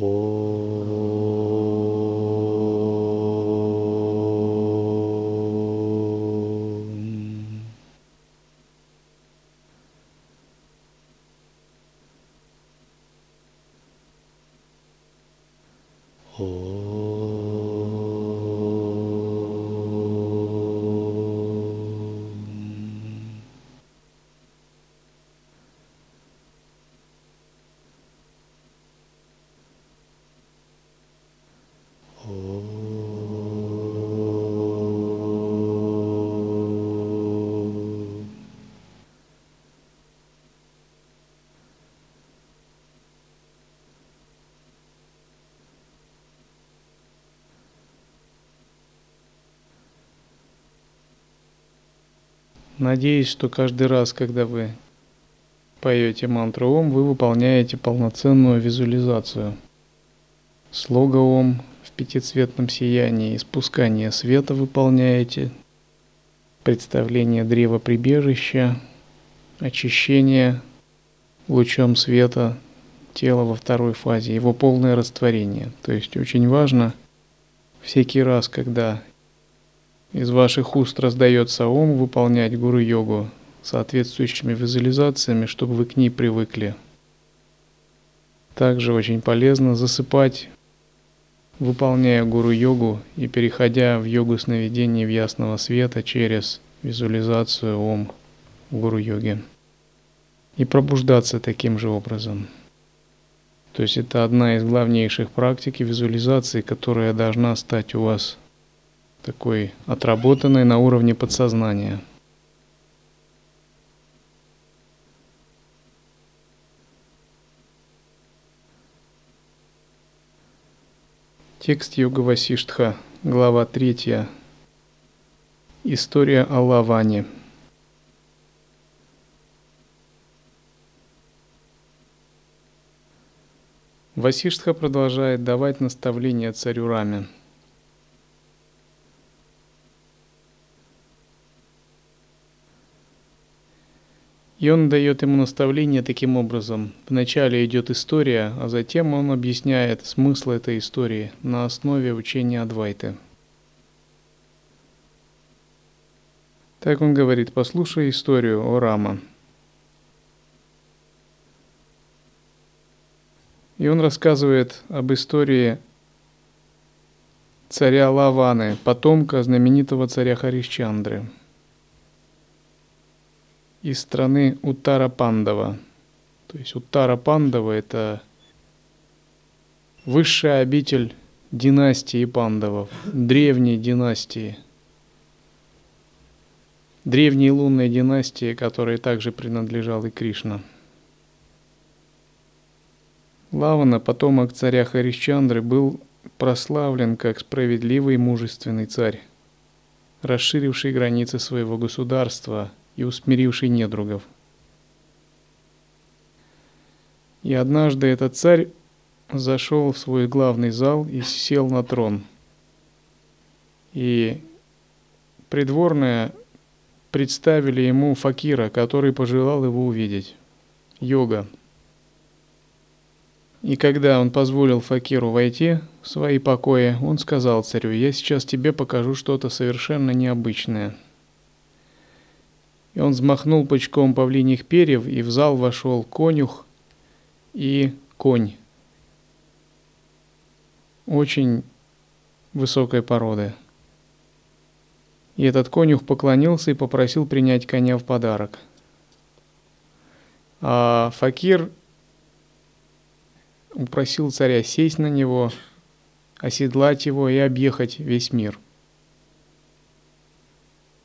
Oh. Надеюсь, что каждый раз, когда вы поете мантру Ом, вы выполняете полноценную визуализацию. Слога Ом в пятицветном сиянии, испускание света выполняете, представление древа прибежища, очищение лучом света тела во второй фазе, его полное растворение. То есть очень важно всякий раз, когда из ваших уст раздается ом, выполнять гуру-йогу соответствующими визуализациями, чтобы вы к ней привыкли. Также очень полезно засыпать, выполняя гуру-йогу и переходя в йогу сновидений в ясного света через визуализацию ом в гуру-йоге. И пробуждаться таким же образом. То есть это одна из главнейших практик и визуализации, которая должна стать у вас такой отработанной на уровне подсознания. Текст Йога Васиштха, глава 3. История о Лаване. Васиштха продолжает давать наставления царю Раме. И он дает ему наставление таким образом. Вначале идет история, а затем он объясняет смысл этой истории на основе учения Адвайты. Так он говорит, послушай историю о Рама. И он рассказывает об истории царя Лаваны, потомка знаменитого царя Харишчандры – из страны Уттара Пандава. То есть Уттара Пандава – это высшая обитель династии пандавов, древней династии, древней лунной династии, которой также принадлежал и Кришна. Лавана, потомок царя Харишчандры, был прославлен как справедливый и мужественный царь, расширивший границы своего государства – и усмиривший недругов. И однажды этот царь зашел в свой главный зал и сел на трон. И придворные представили ему факира, который пожелал его увидеть. Йога. И когда он позволил факиру войти в свои покои, он сказал царю, я сейчас тебе покажу что-то совершенно необычное – и он взмахнул пучком павлиньих перьев, и в зал вошел конюх и конь. Очень высокой породы. И этот конюх поклонился и попросил принять коня в подарок. А факир упросил царя сесть на него, оседлать его и объехать весь мир.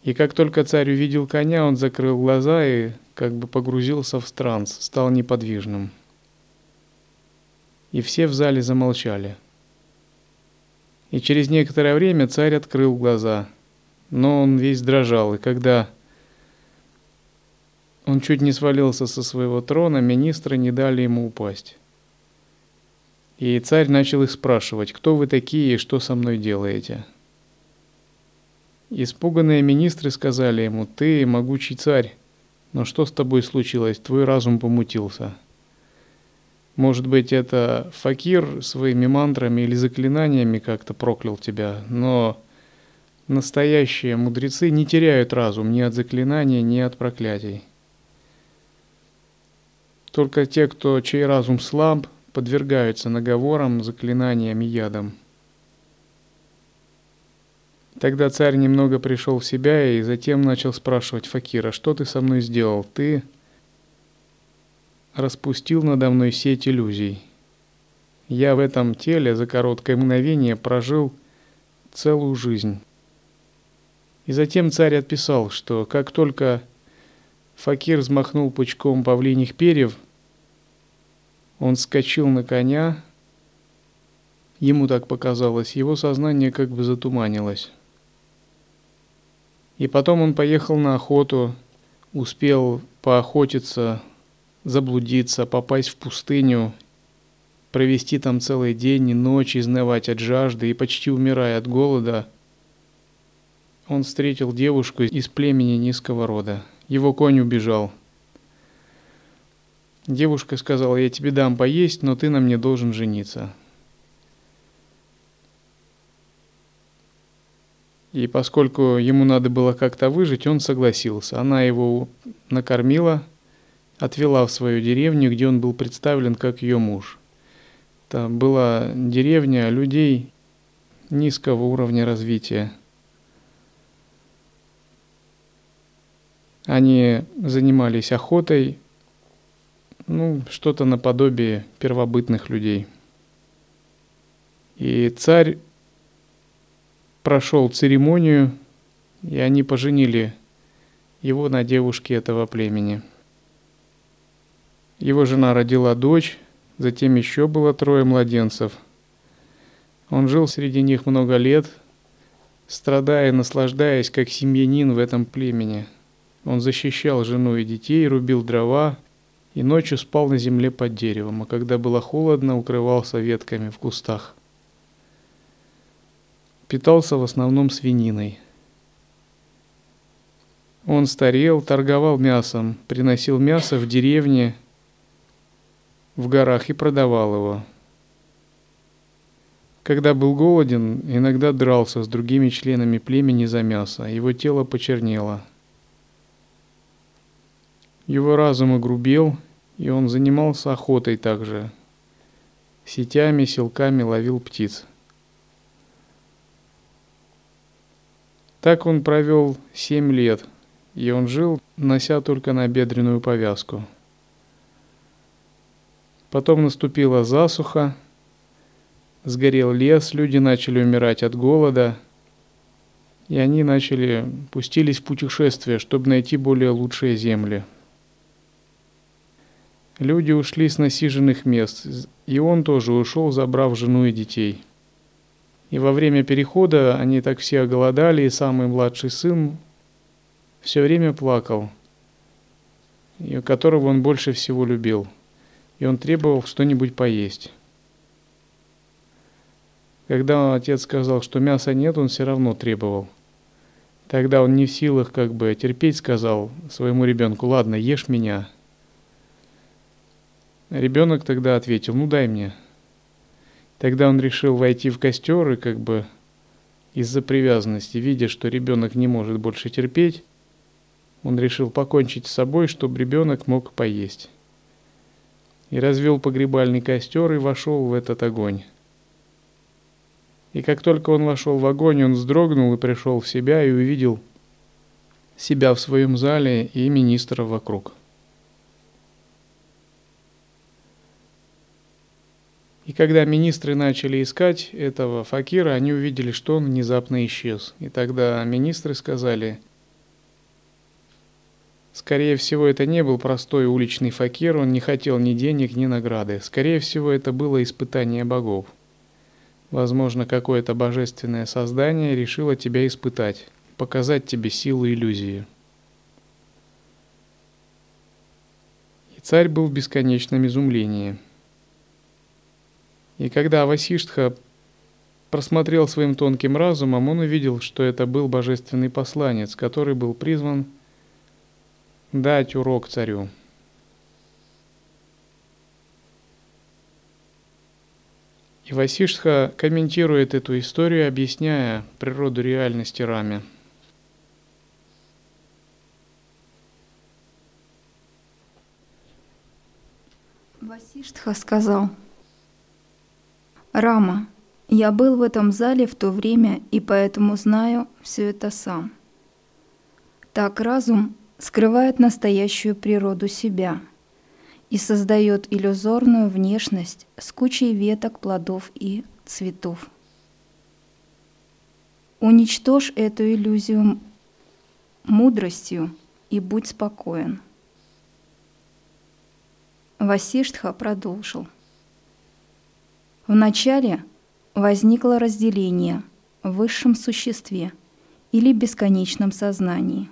И как только царь увидел коня, он закрыл глаза и как бы погрузился в транс, стал неподвижным. И все в зале замолчали. И через некоторое время царь открыл глаза, но он весь дрожал, и когда он чуть не свалился со своего трона, министры не дали ему упасть. И царь начал их спрашивать, кто вы такие и что со мной делаете. Испуганные министры сказали ему, «Ты могучий царь, но что с тобой случилось? Твой разум помутился». Может быть, это факир своими мантрами или заклинаниями как-то проклял тебя, но настоящие мудрецы не теряют разум ни от заклинания, ни от проклятий. Только те, кто чей разум слаб, подвергаются наговорам, заклинаниям и ядам. Тогда царь немного пришел в себя и затем начал спрашивать Факира, что ты со мной сделал? Ты распустил надо мной сеть иллюзий. Я в этом теле за короткое мгновение прожил целую жизнь. И затем царь отписал, что как только Факир взмахнул пучком павлиних перьев, он скочил на коня, ему так показалось, его сознание как бы затуманилось. И потом он поехал на охоту, успел поохотиться, заблудиться, попасть в пустыню, провести там целый день и ночь, изнывать от жажды и почти умирая от голода, он встретил девушку из племени низкого рода. Его конь убежал. Девушка сказала, я тебе дам поесть, но ты на мне должен жениться. И поскольку ему надо было как-то выжить, он согласился. Она его накормила, отвела в свою деревню, где он был представлен как ее муж. Это была деревня людей низкого уровня развития. Они занимались охотой, ну, что-то наподобие первобытных людей. И царь прошел церемонию, и они поженили его на девушке этого племени. Его жена родила дочь, затем еще было трое младенцев. Он жил среди них много лет, страдая и наслаждаясь как семьянин в этом племени. Он защищал жену и детей, рубил дрова и ночью спал на земле под деревом, а когда было холодно, укрывался ветками в кустах питался в основном свининой. Он старел, торговал мясом, приносил мясо в деревне, в горах и продавал его. Когда был голоден, иногда дрался с другими членами племени за мясо, его тело почернело. Его разум огрубел, и он занимался охотой также. Сетями, силками ловил птиц. Так он провел семь лет, и он жил, нося только набедренную повязку. Потом наступила засуха, сгорел лес, люди начали умирать от голода, и они начали, пустились в путешествие, чтобы найти более лучшие земли. Люди ушли с насиженных мест, и он тоже ушел, забрав жену и детей – и во время перехода они так все оголодали, и самый младший сын все время плакал, и которого он больше всего любил. И он требовал что-нибудь поесть. Когда отец сказал, что мяса нет, он все равно требовал. Тогда он не в силах как бы терпеть, сказал своему ребенку, ладно, ешь меня. Ребенок тогда ответил, ну дай мне. Тогда он решил войти в костер и как бы из-за привязанности, видя, что ребенок не может больше терпеть, он решил покончить с собой, чтобы ребенок мог поесть. И развел погребальный костер и вошел в этот огонь. И как только он вошел в огонь, он вздрогнул и пришел в себя и увидел себя в своем зале и министра вокруг. И когда министры начали искать этого факира, они увидели, что он внезапно исчез. И тогда министры сказали, скорее всего, это не был простой уличный факир, он не хотел ни денег, ни награды. Скорее всего, это было испытание богов. Возможно, какое-то божественное создание решило тебя испытать, показать тебе силу иллюзии. И царь был в бесконечном изумлении – и когда Васиштха просмотрел своим тонким разумом, он увидел, что это был божественный посланец, который был призван дать урок царю. И Васиштха комментирует эту историю, объясняя природу реальности Раме. Васиштха сказал, «Рама, я был в этом зале в то время и поэтому знаю все это сам. Так разум скрывает настоящую природу себя и создает иллюзорную внешность с кучей веток, плодов и цветов. Уничтожь эту иллюзию мудростью и будь спокоен. Васиштха продолжил. Вначале возникло разделение в высшем существе или бесконечном сознании.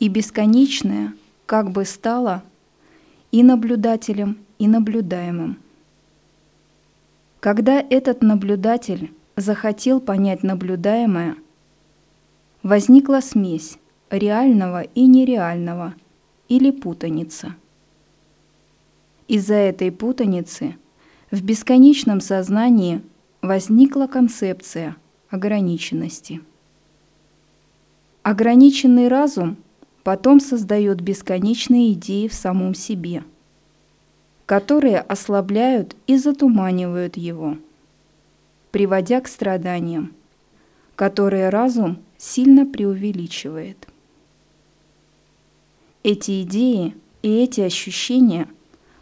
И бесконечное как бы стало и наблюдателем, и наблюдаемым. Когда этот наблюдатель захотел понять наблюдаемое, возникла смесь реального и нереального или путаница. Из-за этой путаницы – в бесконечном сознании возникла концепция ограниченности. Ограниченный разум потом создает бесконечные идеи в самом себе, которые ослабляют и затуманивают его, приводя к страданиям, которые разум сильно преувеличивает. Эти идеи и эти ощущения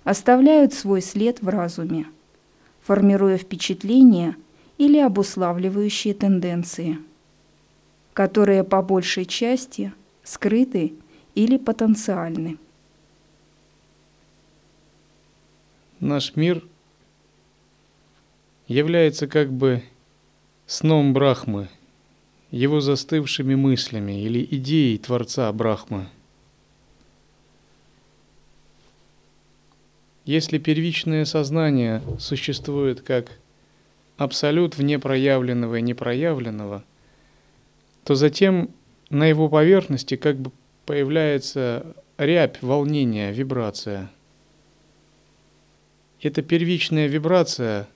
оставляют свой след в разуме – формируя впечатления или обуславливающие тенденции, которые по большей части скрыты или потенциальны. Наш мир является как бы сном Брахмы, его застывшими мыслями или идеей Творца Брахмы – Если первичное сознание существует как абсолют вне проявленного и непроявленного, то затем на его поверхности как бы появляется рябь, волнение, вибрация. Эта первичная вибрация,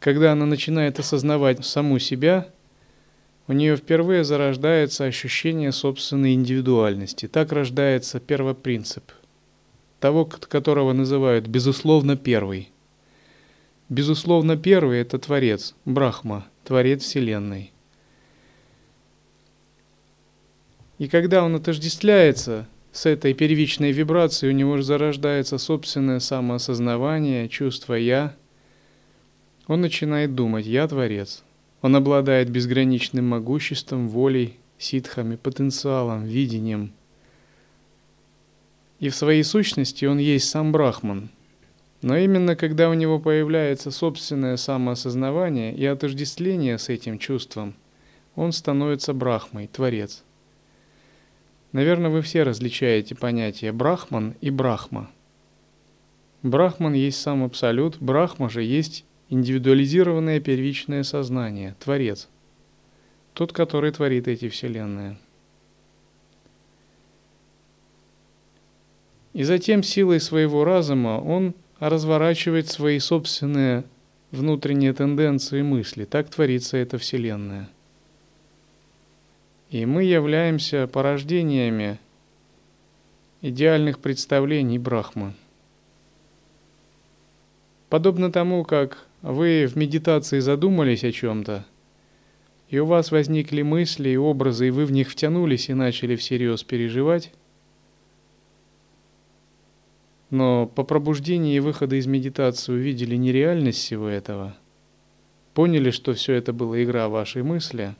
когда она начинает осознавать саму себя, у нее впервые зарождается ощущение собственной индивидуальности. Так рождается первопринцип – того, которого называют безусловно первый. Безусловно первый – это Творец, Брахма, Творец Вселенной. И когда он отождествляется с этой первичной вибрацией, у него же зарождается собственное самоосознавание, чувство «я», он начинает думать «я Творец». Он обладает безграничным могуществом, волей, ситхами, потенциалом, видением – и в своей сущности он есть сам Брахман. Но именно когда у него появляется собственное самоосознавание и отождествление с этим чувством, он становится Брахмой, Творец. Наверное, вы все различаете понятия Брахман и Брахма. Брахман есть сам Абсолют, Брахма же есть индивидуализированное первичное сознание, Творец. Тот, который творит эти вселенные. И затем силой своего разума он разворачивает свои собственные внутренние тенденции мысли. Так творится эта Вселенная. И мы являемся порождениями идеальных представлений Брахмы. Подобно тому, как вы в медитации задумались о чем-то, и у вас возникли мысли и образы, и вы в них втянулись и начали всерьез переживать, но по пробуждении и выхода из медитации увидели нереальность всего этого, поняли, что все это была игра вашей мысли,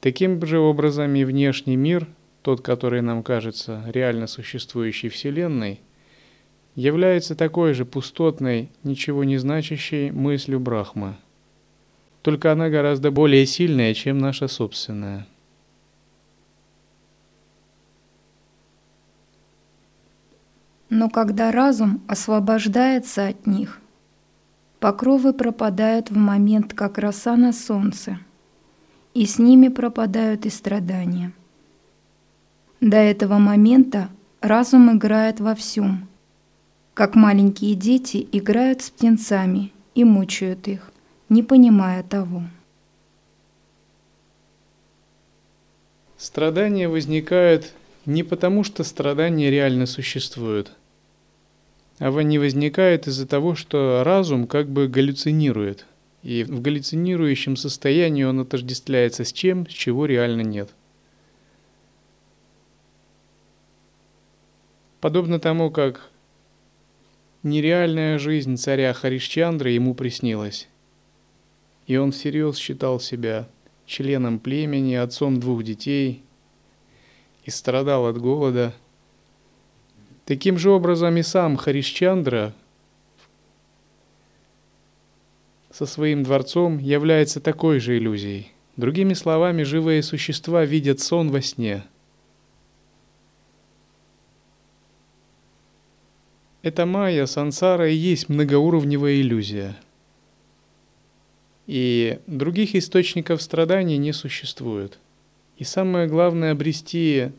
таким же образом и внешний мир, тот, который нам кажется реально существующей Вселенной, является такой же пустотной, ничего не значащей мыслью Брахма. Только она гораздо более сильная, чем наша собственная – Но когда разум освобождается от них, покровы пропадают в момент, как роса на солнце, и с ними пропадают и страдания. До этого момента разум играет во всем, как маленькие дети играют с птенцами и мучают их, не понимая того. Страдания возникают не потому, что страдания реально существуют, а они возникают из-за того, что разум как бы галлюцинирует, и в галлюцинирующем состоянии он отождествляется с чем, с чего реально нет. Подобно тому, как нереальная жизнь царя Харишчандры ему приснилась, и он всерьез считал себя членом племени, отцом двух детей – и страдал от голода. Таким же образом и сам Харишчандра со своим дворцом является такой же иллюзией. Другими словами, живые существа видят сон во сне. Это майя, сансара и есть многоуровневая иллюзия. И других источников страданий не существует. И самое главное обрести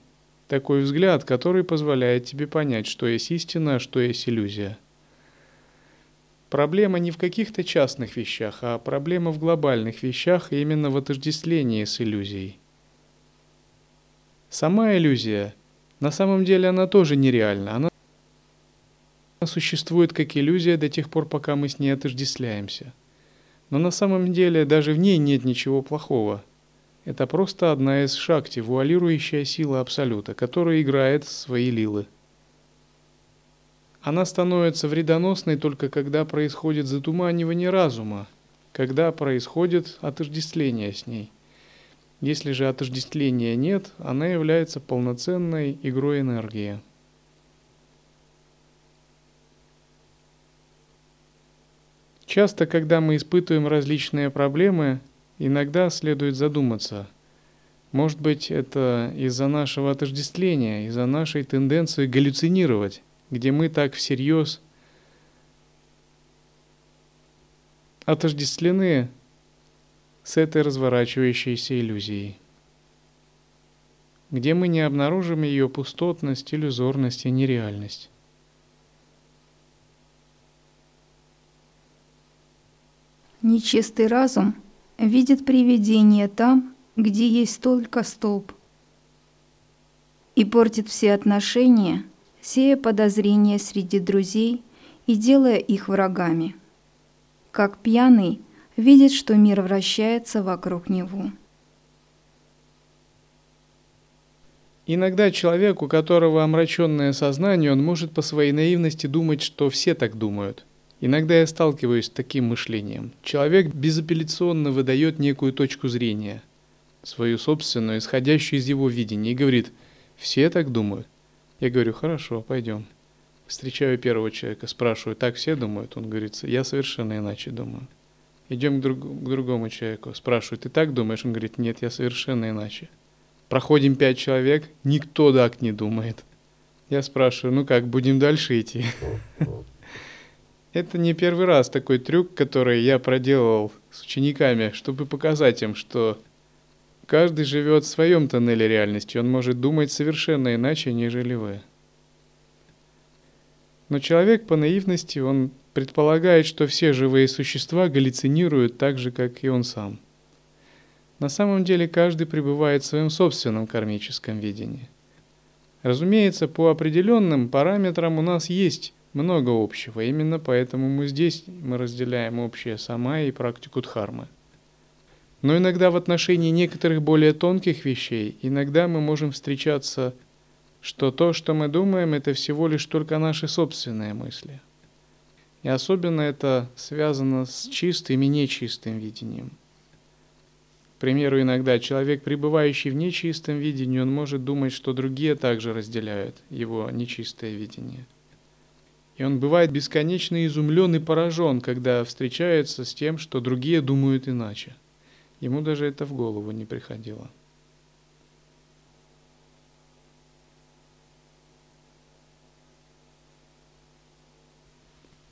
такой взгляд, который позволяет тебе понять, что есть истина, а что есть иллюзия. Проблема не в каких-то частных вещах, а проблема в глобальных вещах и именно в отождествлении с иллюзией. Сама иллюзия, на самом деле она тоже нереальна. Она существует как иллюзия до тех пор, пока мы с ней отождествляемся. Но на самом деле даже в ней нет ничего плохого – это просто одна из шакти, вуалирующая сила Абсолюта, которая играет свои лилы. Она становится вредоносной только когда происходит затуманивание разума, когда происходит отождествление с ней. Если же отождествления нет, она является полноценной игрой энергии. Часто, когда мы испытываем различные проблемы, Иногда следует задуматься, может быть, это из-за нашего отождествления, из-за нашей тенденции галлюцинировать, где мы так всерьез отождествлены с этой разворачивающейся иллюзией, где мы не обнаружим ее пустотность, иллюзорность и нереальность. Нечистый разум – видит привидение там, где есть только столб, и портит все отношения, сея подозрения среди друзей и делая их врагами. Как пьяный видит, что мир вращается вокруг него. Иногда человек, у которого омраченное сознание, он может по своей наивности думать, что все так думают – Иногда я сталкиваюсь с таким мышлением. Человек безапелляционно выдает некую точку зрения, свою собственную, исходящую из его видения, и говорит, все так думают. Я говорю, хорошо, пойдем. Встречаю первого человека, спрашиваю, так все думают? Он говорит, я совершенно иначе думаю. Идем к, друг, к другому человеку, спрашиваю, ты так думаешь? Он говорит, нет, я совершенно иначе. Проходим пять человек, никто так не думает. Я спрашиваю, ну как, будем дальше идти? Это не первый раз такой трюк, который я проделывал с учениками, чтобы показать им, что каждый живет в своем тоннеле реальности, он может думать совершенно иначе, нежели вы. Но человек по наивности, он предполагает, что все живые существа галлюцинируют так же, как и он сам. На самом деле каждый пребывает в своем собственном кармическом видении. Разумеется, по определенным параметрам у нас есть много общего. Именно поэтому мы здесь мы разделяем общее сама и практику дхармы. Но иногда в отношении некоторых более тонких вещей, иногда мы можем встречаться, что то, что мы думаем, это всего лишь только наши собственные мысли. И особенно это связано с чистым и нечистым видением. К примеру, иногда человек, пребывающий в нечистом видении, он может думать, что другие также разделяют его нечистое видение – и он бывает бесконечно изумлен и поражен, когда встречается с тем, что другие думают иначе. Ему даже это в голову не приходило.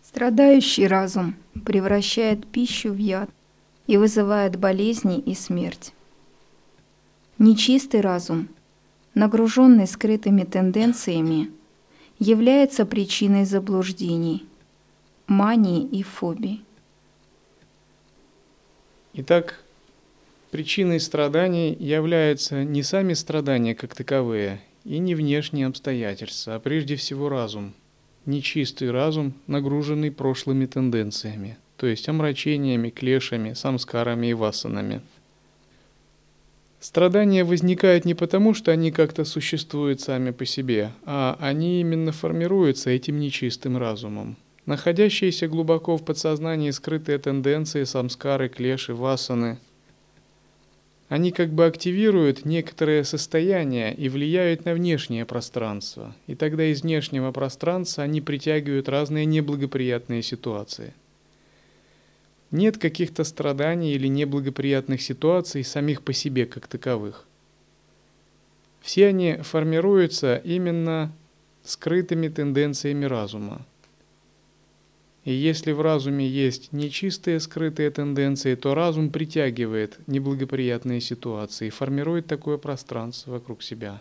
Страдающий разум превращает пищу в яд и вызывает болезни и смерть. Нечистый разум, нагруженный скрытыми тенденциями – является причиной заблуждений, мании и фобий. Итак, причиной страданий являются не сами страдания как таковые и не внешние обстоятельства, а прежде всего разум, нечистый разум, нагруженный прошлыми тенденциями, то есть омрачениями, клешами, самскарами и васанами – Страдания возникают не потому, что они как-то существуют сами по себе, а они именно формируются этим нечистым разумом. Находящиеся глубоко в подсознании скрытые тенденции, самскары, клеши, васаны, они как бы активируют некоторое состояние и влияют на внешнее пространство. И тогда из внешнего пространства они притягивают разные неблагоприятные ситуации – нет каких-то страданий или неблагоприятных ситуаций самих по себе как таковых. Все они формируются именно скрытыми тенденциями разума. И если в разуме есть нечистые скрытые тенденции, то разум притягивает неблагоприятные ситуации формирует такое пространство вокруг себя.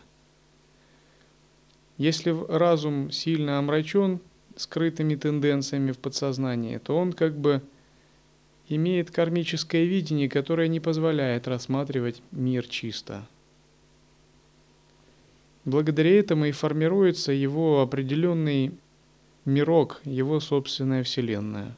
Если разум сильно омрачен скрытыми тенденциями в подсознании, то он как бы имеет кармическое видение, которое не позволяет рассматривать мир чисто. Благодаря этому и формируется его определенный мирок, его собственная вселенная.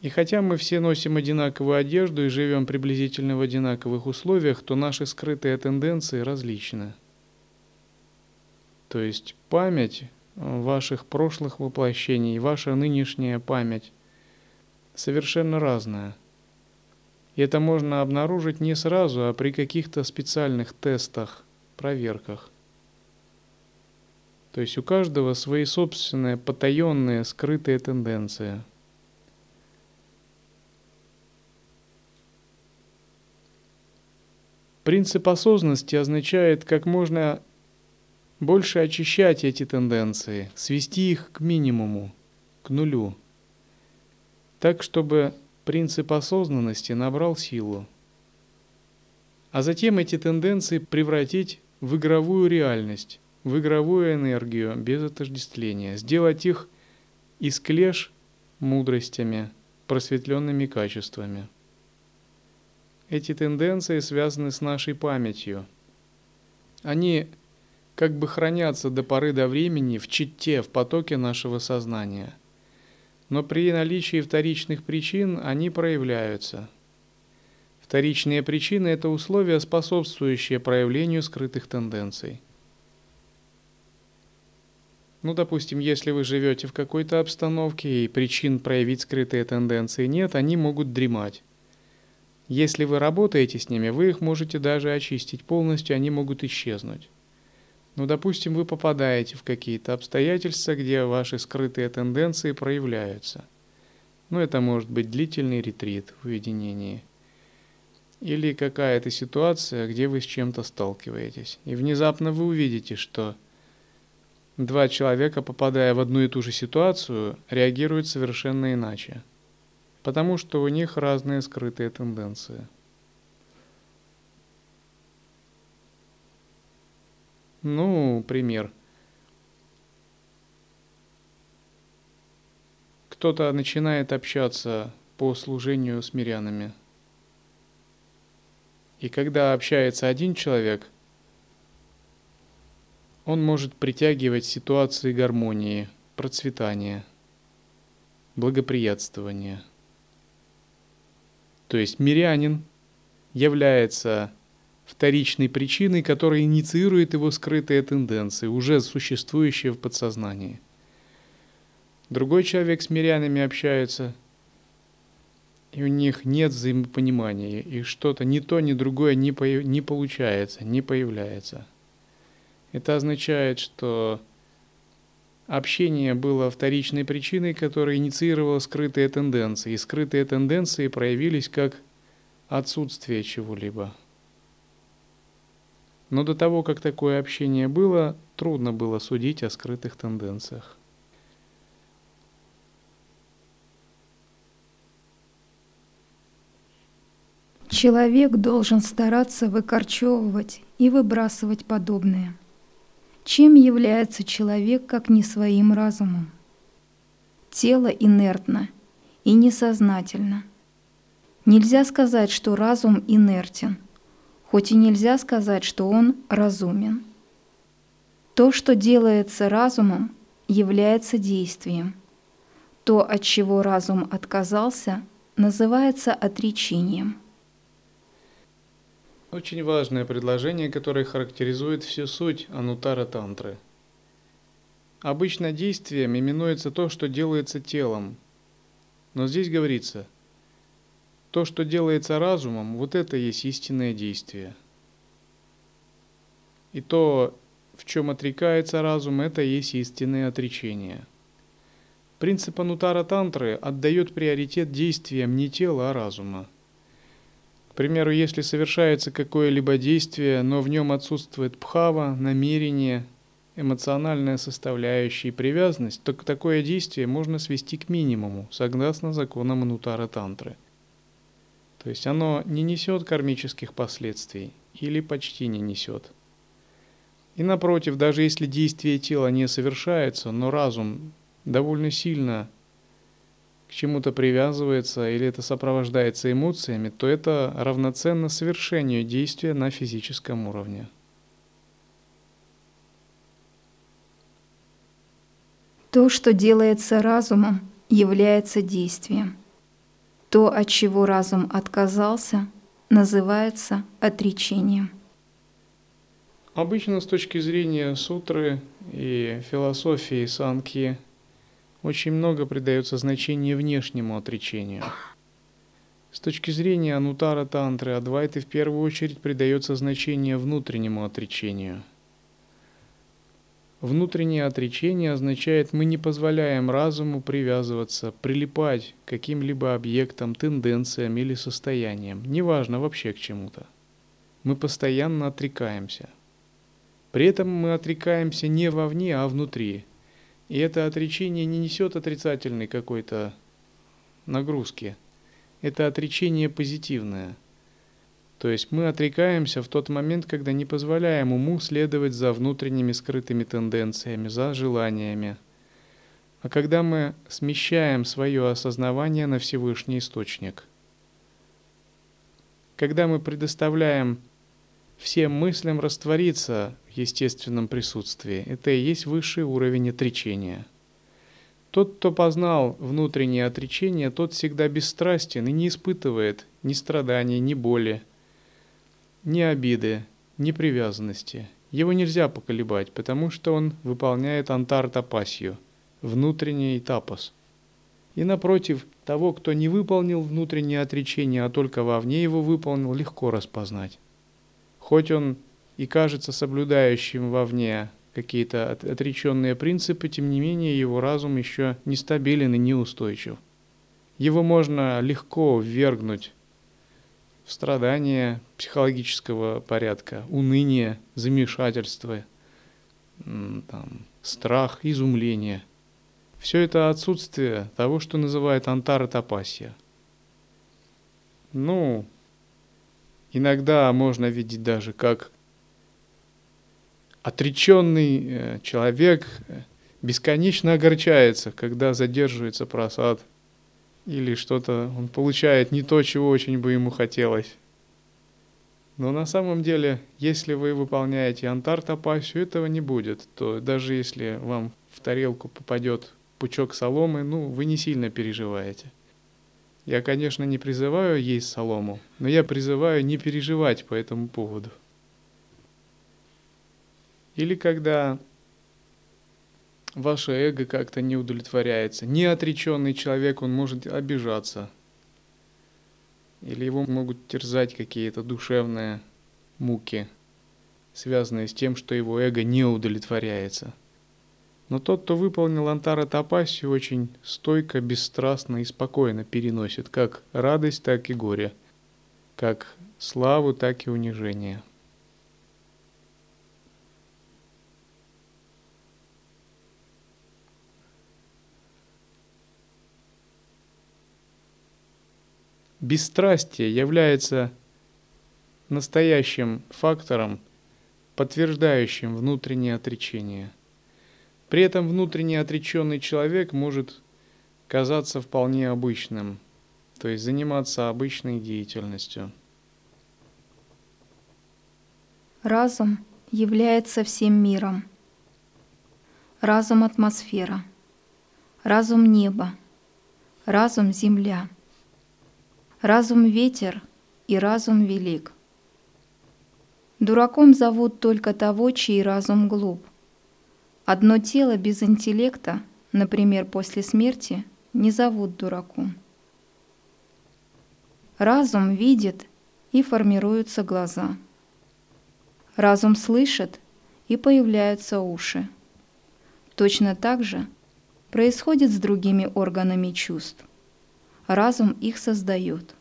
И хотя мы все носим одинаковую одежду и живем приблизительно в одинаковых условиях, то наши скрытые тенденции различны. То есть память ваших прошлых воплощений, ваша нынешняя память – совершенно разная. И это можно обнаружить не сразу, а при каких-то специальных тестах, проверках. То есть у каждого свои собственные потаенные, скрытые тенденции. Принцип осознанности означает как можно больше очищать эти тенденции, свести их к минимуму, к нулю – так, чтобы принцип осознанности набрал силу. А затем эти тенденции превратить в игровую реальность, в игровую энергию без отождествления, сделать их из клеш мудростями, просветленными качествами. Эти тенденции связаны с нашей памятью. Они как бы хранятся до поры до времени в чите, в потоке нашего сознания – но при наличии вторичных причин они проявляются. Вторичные причины – это условия, способствующие проявлению скрытых тенденций. Ну, допустим, если вы живете в какой-то обстановке и причин проявить скрытые тенденции нет, они могут дремать. Если вы работаете с ними, вы их можете даже очистить полностью, они могут исчезнуть. Ну, допустим, вы попадаете в какие-то обстоятельства, где ваши скрытые тенденции проявляются. Ну, это может быть длительный ретрит в уединении. Или какая-то ситуация, где вы с чем-то сталкиваетесь. И внезапно вы увидите, что два человека, попадая в одну и ту же ситуацию, реагируют совершенно иначе. Потому что у них разные скрытые тенденции. Ну, пример. Кто-то начинает общаться по служению с мирянами. И когда общается один человек, он может притягивать ситуации гармонии, процветания, благоприятствования. То есть мирянин является вторичной причиной, которая инициирует его скрытые тенденции, уже существующие в подсознании. Другой человек с мирянами общается, и у них нет взаимопонимания, и что-то ни то, ни другое не, по, не получается, не появляется. Это означает, что общение было вторичной причиной, которая инициировала скрытые тенденции, и скрытые тенденции проявились как отсутствие чего-либо. Но до того, как такое общение было, трудно было судить о скрытых тенденциях. Человек должен стараться выкорчевывать и выбрасывать подобное. Чем является человек, как не своим разумом? Тело инертно и несознательно. Нельзя сказать, что разум инертен, хоть и нельзя сказать, что он разумен. То, что делается разумом, является действием. То, от чего разум отказался, называется отречением. Очень важное предложение, которое характеризует всю суть анутара тантры. Обычно действием именуется то, что делается телом. Но здесь говорится, то, что делается разумом, вот это есть истинное действие. И то, в чем отрекается разум, это есть истинное отречение. Принцип анутара тантры отдает приоритет действиям не тела, а разума. К примеру, если совершается какое-либо действие, но в нем отсутствует пхава, намерение, эмоциональная составляющая и привязанность, то такое действие можно свести к минимуму, согласно законам Анутара Тантры. То есть оно не несет кармических последствий или почти не несет. И напротив, даже если действие тела не совершается, но разум довольно сильно к чему-то привязывается или это сопровождается эмоциями, то это равноценно совершению действия на физическом уровне. То, что делается разумом, является действием. То, от чего разум отказался, называется отречением. Обычно с точки зрения сутры и философии санки очень много придается значения внешнему отречению. С точки зрения Анутара Тантры Адвайты в первую очередь придается значение внутреннему отречению. Внутреннее отречение означает, мы не позволяем разуму привязываться, прилипать к каким-либо объектам, тенденциям или состояниям, неважно вообще к чему-то. Мы постоянно отрекаемся. При этом мы отрекаемся не вовне, а внутри – и это отречение не несет отрицательной какой-то нагрузки. Это отречение позитивное. То есть мы отрекаемся в тот момент, когда не позволяем уму следовать за внутренними скрытыми тенденциями, за желаниями. А когда мы смещаем свое осознавание на Всевышний Источник. Когда мы предоставляем всем мыслям раствориться в естественном присутствии. Это и есть высший уровень отречения. Тот, кто познал внутреннее отречение, тот всегда бесстрастен и не испытывает ни страданий, ни боли, ни обиды, ни привязанности. Его нельзя поколебать, потому что он выполняет антар-тапасью, внутренний тапос. И напротив, того, кто не выполнил внутреннее отречение, а только вовне его выполнил, легко распознать. Хоть он и кажется соблюдающим вовне какие-то отреченные принципы, тем не менее его разум еще нестабилен и неустойчив. Его можно легко ввергнуть страдания психологического порядка, уныние, замешательство, там, страх, изумление. Все это отсутствие того, что называют антаротопасия. Ну, иногда можно видеть даже, как отреченный э, человек э, бесконечно огорчается, когда задерживается просад или что-то он получает не то, чего очень бы ему хотелось. Но на самом деле, если вы выполняете антар-тапасию, этого не будет. То даже если вам в тарелку попадет пучок соломы, ну, вы не сильно переживаете. Я, конечно, не призываю есть солому, но я призываю не переживать по этому поводу. Или когда ваше эго как-то не удовлетворяется. Неотреченный человек, он может обижаться. Или его могут терзать какие-то душевные муки, связанные с тем, что его эго не удовлетворяется – но тот, кто выполнил Антара Тапасию, очень стойко, бесстрастно и спокойно переносит как радость, так и горе, как славу, так и унижение. Бесстрастие является настоящим фактором подтверждающим внутреннее отречение. При этом внутренне отреченный человек может казаться вполне обычным, то есть заниматься обычной деятельностью. Разум является всем миром. Разум – атмосфера. Разум – небо. Разум – земля. Разум – ветер и разум велик. Дураком зовут только того, чей разум глуп. Одно тело без интеллекта, например, после смерти, не зовут дураком. Разум видит и формируются глаза. Разум слышит и появляются уши. Точно так же происходит с другими органами чувств. Разум их создает.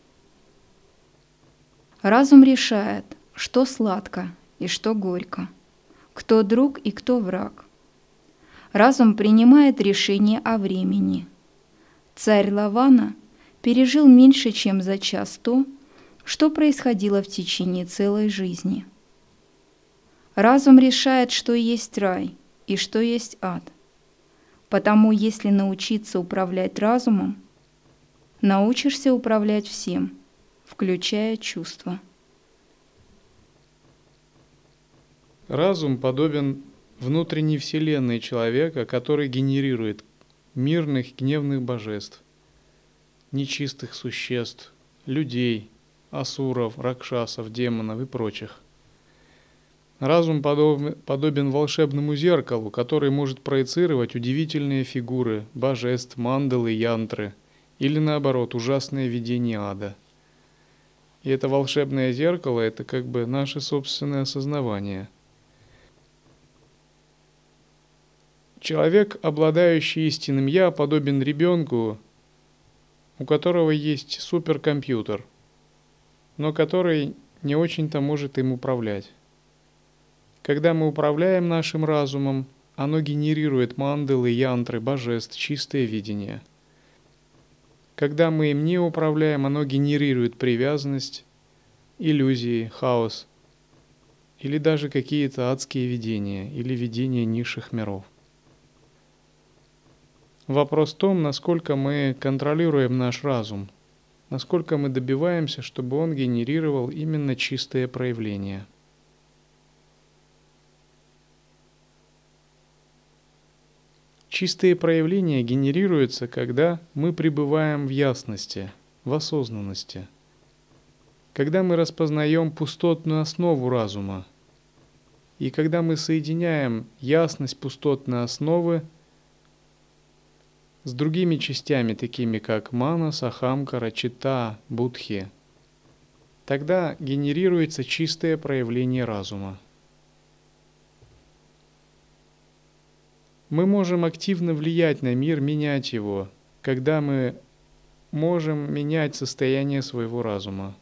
Разум решает, что сладко и что горько, кто друг и кто враг. Разум принимает решение о времени. Царь Лавана пережил меньше, чем за час то, что происходило в течение целой жизни. Разум решает, что есть рай и что есть ад. Потому если научиться управлять разумом, научишься управлять всем – включая чувства. Разум подобен внутренней вселенной человека, который генерирует мирных гневных божеств, нечистых существ, людей, асуров, ракшасов, демонов и прочих. Разум подобен волшебному зеркалу, который может проецировать удивительные фигуры, божеств, мандалы, янтры, или наоборот, ужасное видение ада – и это волшебное зеркало – это как бы наше собственное осознавание. Человек, обладающий истинным «я», подобен ребенку, у которого есть суперкомпьютер, но который не очень-то может им управлять. Когда мы управляем нашим разумом, оно генерирует мандалы, янтры, божеств, чистое видение – когда мы им не управляем, оно генерирует привязанность, иллюзии, хаос или даже какие-то адские видения или видения низших миров. Вопрос в том, насколько мы контролируем наш разум, насколько мы добиваемся, чтобы он генерировал именно чистые проявления – Чистые проявления генерируются, когда мы пребываем в ясности, в осознанности. Когда мы распознаем пустотную основу разума, и когда мы соединяем ясность пустотной основы с другими частями, такими как мана, сахамка, рачита, будхи, тогда генерируется чистое проявление разума. Мы можем активно влиять на мир, менять его, когда мы можем менять состояние своего разума.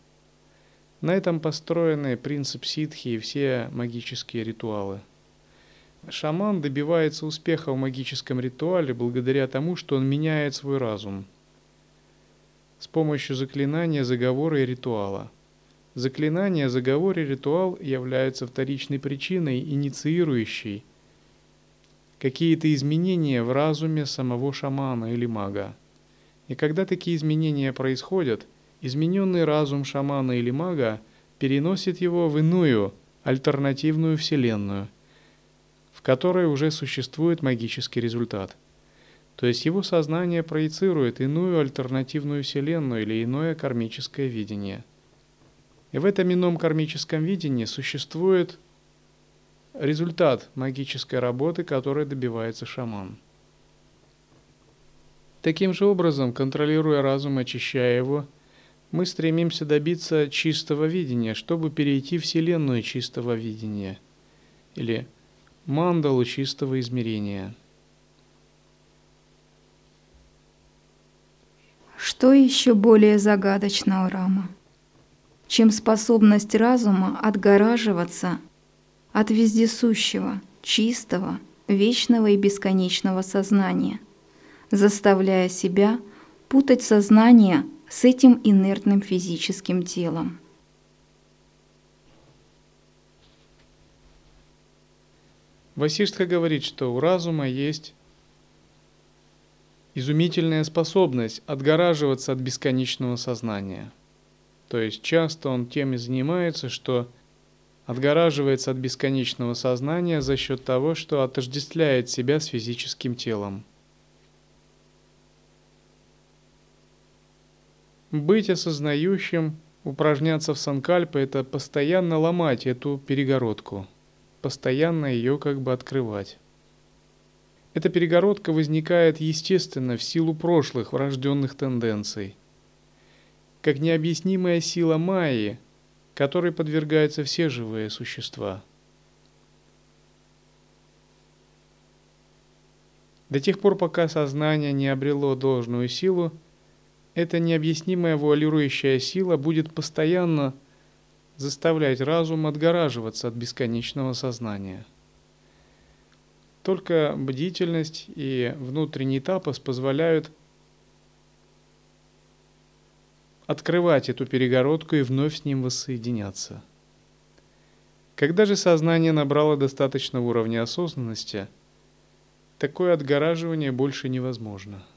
На этом построены принцип ситхи и все магические ритуалы. Шаман добивается успеха в магическом ритуале благодаря тому, что он меняет свой разум с помощью заклинания, заговора и ритуала. Заклинание, заговор и ритуал являются вторичной причиной, инициирующей – какие-то изменения в разуме самого шамана или мага. И когда такие изменения происходят, измененный разум шамана или мага переносит его в иную, альтернативную вселенную, в которой уже существует магический результат. То есть его сознание проецирует иную альтернативную вселенную или иное кармическое видение. И в этом ином кармическом видении существует результат магической работы, которой добивается шаман. Таким же образом, контролируя разум, очищая его, мы стремимся добиться чистого видения, чтобы перейти в Вселенную чистого видения или мандалу чистого измерения. Что еще более загадочного Рама, чем способность разума отгораживаться от вездесущего, чистого, вечного и бесконечного сознания, заставляя себя путать сознание с этим инертным физическим телом. Васиштха говорит, что у разума есть изумительная способность отгораживаться от бесконечного сознания. То есть часто он тем и занимается, что отгораживается от бесконечного сознания за счет того, что отождествляет себя с физическим телом. Быть осознающим, упражняться в санкальпе – это постоянно ломать эту перегородку, постоянно ее как бы открывать. Эта перегородка возникает естественно в силу прошлых врожденных тенденций, как необъяснимая сила Майи, которой подвергаются все живые существа. До тех пор, пока сознание не обрело должную силу, эта необъяснимая вуалирующая сила будет постоянно заставлять разум отгораживаться от бесконечного сознания. Только бдительность и внутренний тапос позволяют открывать эту перегородку и вновь с ним воссоединяться. Когда же сознание набрало достаточного уровня осознанности, такое отгораживание больше невозможно –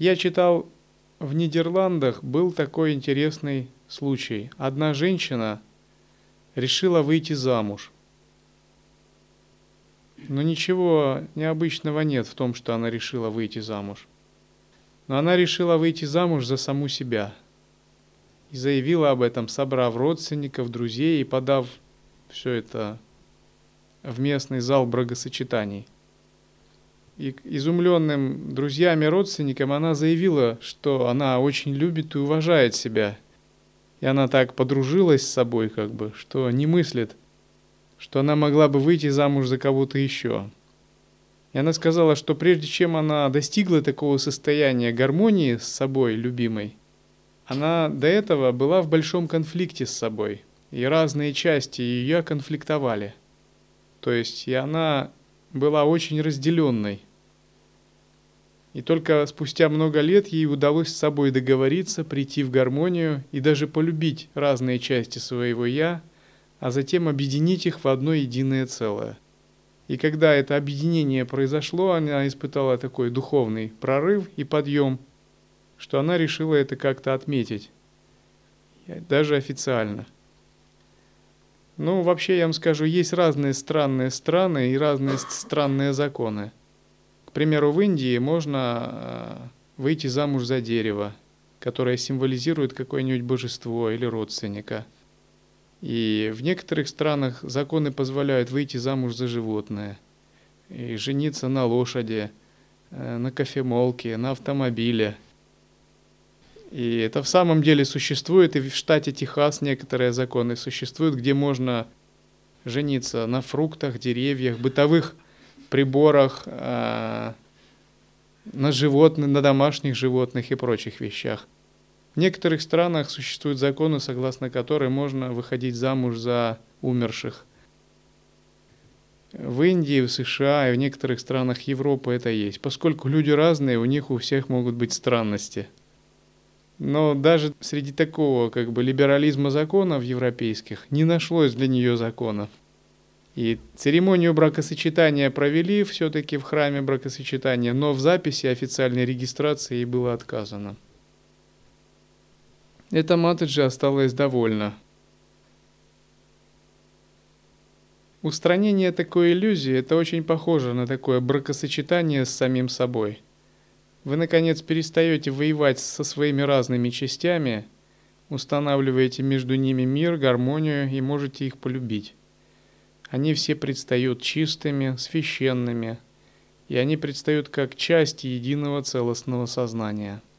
Я читал, в Нидерландах был такой интересный случай. Одна женщина решила выйти замуж. Но ничего необычного нет в том, что она решила выйти замуж. Но она решила выйти замуж за саму себя. И заявила об этом, собрав родственников, друзей и подав все это в местный зал брагосочетаний – и изумленным друзьям и родственникам она заявила, что она очень любит и уважает себя. И она так подружилась с собой, как бы, что не мыслит, что она могла бы выйти замуж за кого-то еще. И она сказала, что прежде чем она достигла такого состояния гармонии с собой, любимой, она до этого была в большом конфликте с собой, и разные части ее конфликтовали. То есть и она была очень разделенной. И только спустя много лет ей удалось с собой договориться, прийти в гармонию и даже полюбить разные части своего «я», а затем объединить их в одно единое целое. И когда это объединение произошло, она испытала такой духовный прорыв и подъем, что она решила это как-то отметить, даже официально. Ну, вообще, я вам скажу, есть разные странные страны и разные странные законы – к примеру, в Индии можно э, выйти замуж за дерево, которое символизирует какое-нибудь божество или родственника. И в некоторых странах законы позволяют выйти замуж за животное и жениться на лошади, э, на кофемолке, на автомобиле. И это в самом деле существует, и в штате Техас некоторые законы существуют, где можно жениться на фруктах, деревьях, бытовых приборах, э, на животных, на домашних животных и прочих вещах. В некоторых странах существуют законы, согласно которым можно выходить замуж за умерших. В Индии, в США и в некоторых странах Европы это есть. Поскольку люди разные, у них у всех могут быть странности. Но даже среди такого как бы либерализма законов европейских не нашлось для нее законов. И церемонию бракосочетания провели все-таки в храме бракосочетания, но в записи официальной регистрации было отказано. Эта Матаджи осталась довольна. Устранение такой иллюзии – это очень похоже на такое бракосочетание с самим собой. Вы, наконец, перестаете воевать со своими разными частями, устанавливаете между ними мир, гармонию и можете их полюбить. Они все предстают чистыми, священными, и они предстают как части единого целостного сознания –